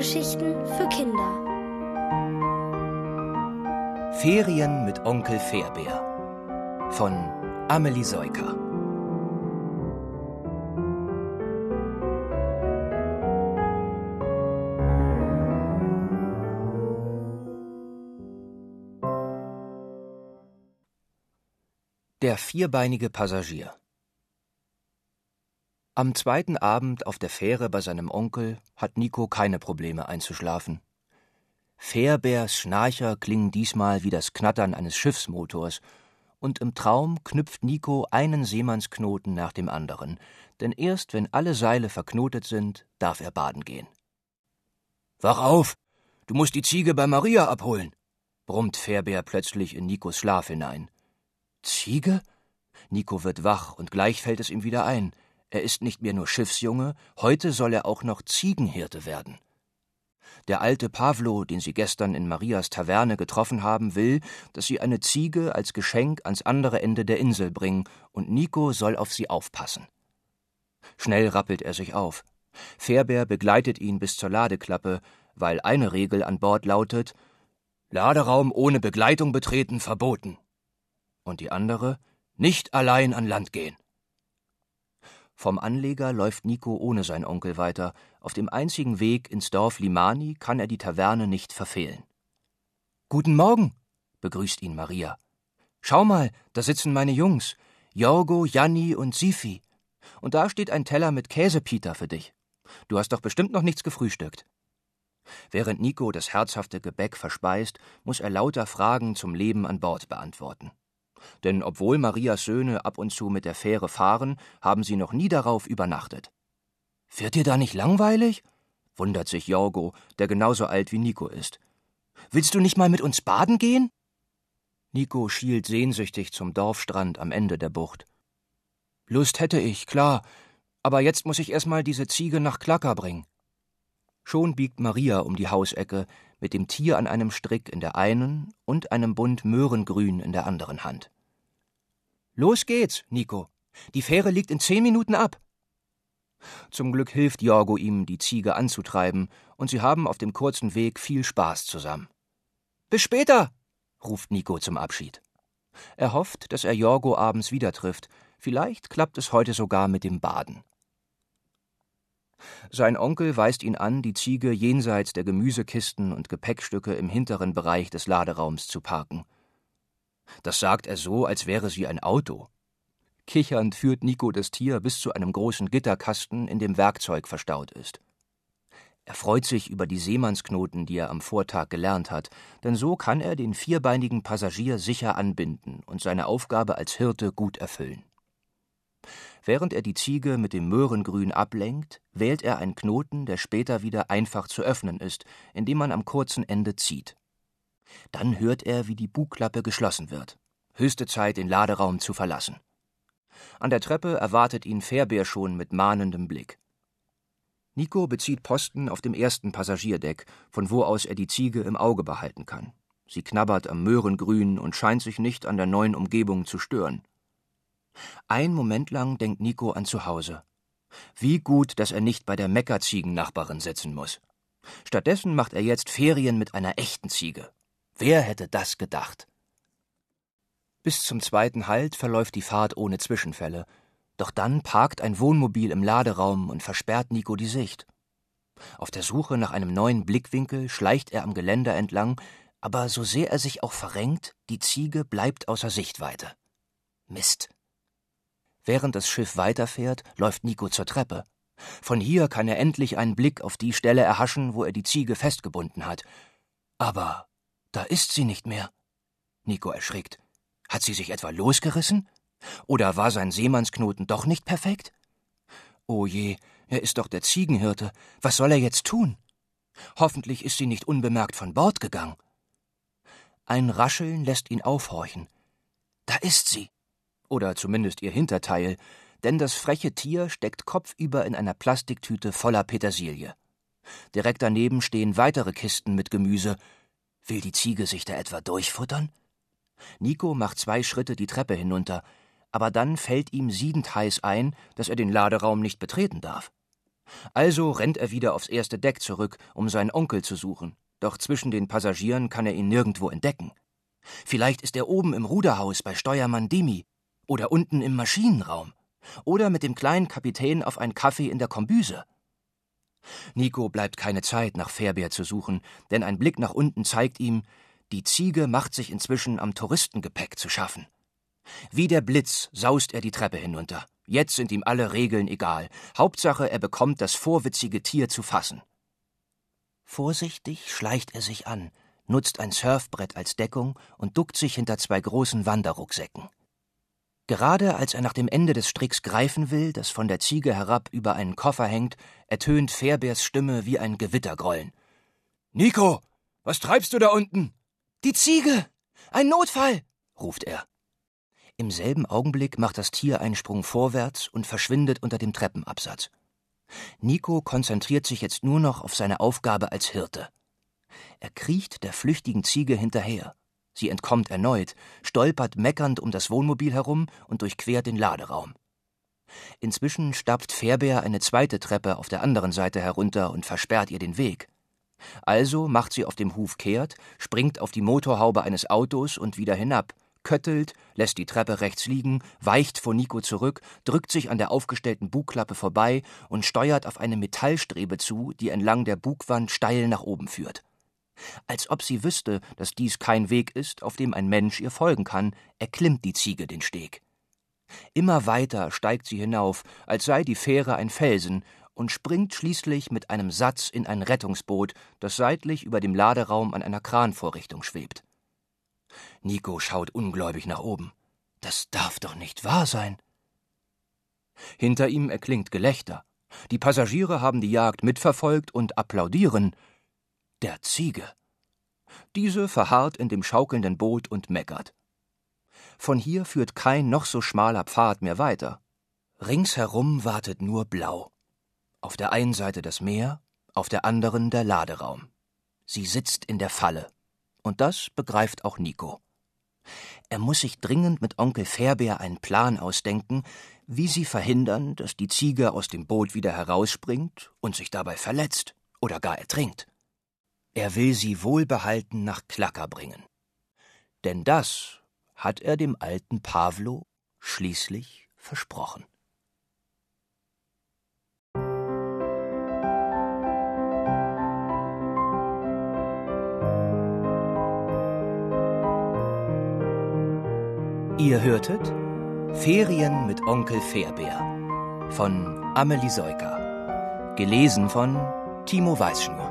Hörgeschichten für Kinder. Ferien mit Onkel Fairbär von Amelie Seuker. Der vierbeinige Passagier Am zweiten Abend auf der Fähre bei seinem Onkel hat Nico keine Probleme einzuschlafen. Fairbärs Schnarcher klingen diesmal wie das Knattern eines Schiffsmotors, und im Traum knüpft Nico einen Seemannsknoten nach dem anderen, denn erst wenn alle Seile verknotet sind, darf er baden gehen. Wach auf! Du musst die Ziege bei Maria abholen, brummt Fairbär plötzlich in Nikos Schlaf hinein. Ziege? Nico wird wach und gleich fällt es ihm wieder ein. Er ist nicht mehr nur Schiffsjunge, heute soll er auch noch Ziegenhirte werden. Der alte Pavlo, den sie gestern in Marias Taverne getroffen haben, will, dass sie eine Ziege als Geschenk ans andere Ende der Insel bringen, und Nico soll auf sie aufpassen. Schnell rappelt er sich auf. Fairbär begleitet ihn bis zur Ladeklappe, weil eine Regel an Bord lautet Laderaum ohne Begleitung betreten verboten und die andere nicht allein an Land gehen. Vom Anleger läuft Nico ohne sein Onkel weiter. Auf dem einzigen Weg ins Dorf Limani kann er die Taverne nicht verfehlen. Guten Morgen, begrüßt ihn Maria. Schau mal, da sitzen meine Jungs, Jorgo, Janni und Sifi. Und da steht ein Teller mit Käsepita für dich. Du hast doch bestimmt noch nichts gefrühstückt. Während Nico das herzhafte Gebäck verspeist, muss er lauter Fragen zum Leben an Bord beantworten. Denn obwohl Marias Söhne ab und zu mit der Fähre fahren, haben sie noch nie darauf übernachtet. Wird dir da nicht langweilig? wundert sich Jorgo, der genauso alt wie Nico ist. Willst du nicht mal mit uns baden gehen? Nico schielt sehnsüchtig zum Dorfstrand am Ende der Bucht. Lust hätte ich, klar, aber jetzt muss ich erst mal diese Ziege nach Klacker bringen. Schon biegt Maria um die Hausecke, mit dem Tier an einem Strick in der einen und einem Bund Möhrengrün in der anderen Hand. Los geht's, Nico. Die Fähre liegt in zehn Minuten ab. Zum Glück hilft Jorgo ihm, die Ziege anzutreiben, und sie haben auf dem kurzen Weg viel Spaß zusammen. Bis später, ruft Nico zum Abschied. Er hofft, dass er Jorgo abends wieder trifft. Vielleicht klappt es heute sogar mit dem Baden. Sein Onkel weist ihn an, die Ziege jenseits der Gemüsekisten und Gepäckstücke im hinteren Bereich des Laderaums zu parken. Das sagt er so, als wäre sie ein Auto. Kichernd führt Nico das Tier bis zu einem großen Gitterkasten, in dem Werkzeug verstaut ist. Er freut sich über die Seemannsknoten, die er am Vortag gelernt hat, denn so kann er den vierbeinigen Passagier sicher anbinden und seine Aufgabe als Hirte gut erfüllen. Während er die Ziege mit dem Möhrengrün ablenkt, wählt er einen Knoten, der später wieder einfach zu öffnen ist, indem man am kurzen Ende zieht. Dann hört er, wie die Bugklappe geschlossen wird. Höchste Zeit, den Laderaum zu verlassen. An der Treppe erwartet ihn Fairbär schon mit mahnendem Blick. Nico bezieht Posten auf dem ersten Passagierdeck, von wo aus er die Ziege im Auge behalten kann. Sie knabbert am Möhrengrün und scheint sich nicht an der neuen Umgebung zu stören. Ein Moment lang denkt Nico an zu Hause. Wie gut, dass er nicht bei der Meckerziegennachbarin sitzen muss. Stattdessen macht er jetzt Ferien mit einer echten Ziege. Wer hätte das gedacht? Bis zum zweiten Halt verläuft die Fahrt ohne Zwischenfälle. Doch dann parkt ein Wohnmobil im Laderaum und versperrt Nico die Sicht. Auf der Suche nach einem neuen Blickwinkel schleicht er am Geländer entlang, aber so sehr er sich auch verrenkt, die Ziege bleibt außer Sichtweite. Mist. Während das Schiff weiterfährt, läuft Nico zur Treppe. Von hier kann er endlich einen Blick auf die Stelle erhaschen, wo er die Ziege festgebunden hat. Aber da ist sie nicht mehr. Nico erschrickt. Hat sie sich etwa losgerissen? Oder war sein Seemannsknoten doch nicht perfekt? Oh je, er ist doch der Ziegenhirte. Was soll er jetzt tun? Hoffentlich ist sie nicht unbemerkt von Bord gegangen. Ein Rascheln lässt ihn aufhorchen. Da ist sie oder zumindest ihr Hinterteil, denn das freche Tier steckt kopfüber in einer Plastiktüte voller Petersilie. Direkt daneben stehen weitere Kisten mit Gemüse. Will die Ziege sich da etwa durchfuttern? Nico macht zwei Schritte die Treppe hinunter, aber dann fällt ihm siedend heiß ein, dass er den Laderaum nicht betreten darf. Also rennt er wieder aufs erste Deck zurück, um seinen Onkel zu suchen. Doch zwischen den Passagieren kann er ihn nirgendwo entdecken. Vielleicht ist er oben im Ruderhaus bei Steuermann Dimi oder unten im Maschinenraum oder mit dem kleinen Kapitän auf einen Kaffee in der Kombüse. Nico bleibt keine Zeit, nach Fährbeer zu suchen, denn ein Blick nach unten zeigt ihm, die Ziege macht sich inzwischen am Touristengepäck zu schaffen. Wie der Blitz saust er die Treppe hinunter. Jetzt sind ihm alle Regeln egal. Hauptsache, er bekommt das vorwitzige Tier zu fassen. Vorsichtig schleicht er sich an, nutzt ein Surfbrett als Deckung und duckt sich hinter zwei großen Wanderrucksäcken. Gerade als er nach dem Ende des Stricks greifen will, das von der Ziege herab über einen Koffer hängt, ertönt Fairbeers Stimme wie ein Gewittergrollen. Nico, was treibst du da unten? Die Ziege! Ein Notfall! ruft er. Im selben Augenblick macht das Tier einen Sprung vorwärts und verschwindet unter dem Treppenabsatz. Nico konzentriert sich jetzt nur noch auf seine Aufgabe als Hirte. Er kriecht der flüchtigen Ziege hinterher. Sie entkommt erneut, stolpert meckernd um das Wohnmobil herum und durchquert den Laderaum. Inzwischen stapft Fairbeer eine zweite Treppe auf der anderen Seite herunter und versperrt ihr den Weg. Also macht sie auf dem Huf kehrt, springt auf die Motorhaube eines Autos und wieder hinab, köttelt, lässt die Treppe rechts liegen, weicht vor Nico zurück, drückt sich an der aufgestellten Bugklappe vorbei und steuert auf eine Metallstrebe zu, die entlang der Bugwand steil nach oben führt. Als ob sie wüsste, dass dies kein Weg ist, auf dem ein Mensch ihr folgen kann, erklimmt die Ziege den Steg. Immer weiter steigt sie hinauf, als sei die Fähre ein Felsen, und springt schließlich mit einem Satz in ein Rettungsboot, das seitlich über dem Laderaum an einer Kranvorrichtung schwebt. Nico schaut ungläubig nach oben. Das darf doch nicht wahr sein. Hinter ihm erklingt Gelächter. Die Passagiere haben die Jagd mitverfolgt und applaudieren der Ziege. Diese verharrt in dem schaukelnden Boot und meckert. Von hier führt kein noch so schmaler Pfad mehr weiter. Ringsherum wartet nur Blau. Auf der einen Seite das Meer, auf der anderen der Laderaum. Sie sitzt in der Falle. Und das begreift auch Nico. Er muss sich dringend mit Onkel Fairbeer einen Plan ausdenken, wie sie verhindern, dass die Ziege aus dem Boot wieder herausspringt und sich dabei verletzt oder gar ertrinkt. Er will sie wohlbehalten nach Klacker bringen. Denn das hat er dem alten Pavlo schließlich versprochen. Ihr hörtet Ferien mit Onkel Fairbär von Amelie Seuker. Gelesen von Timo Weißschnur.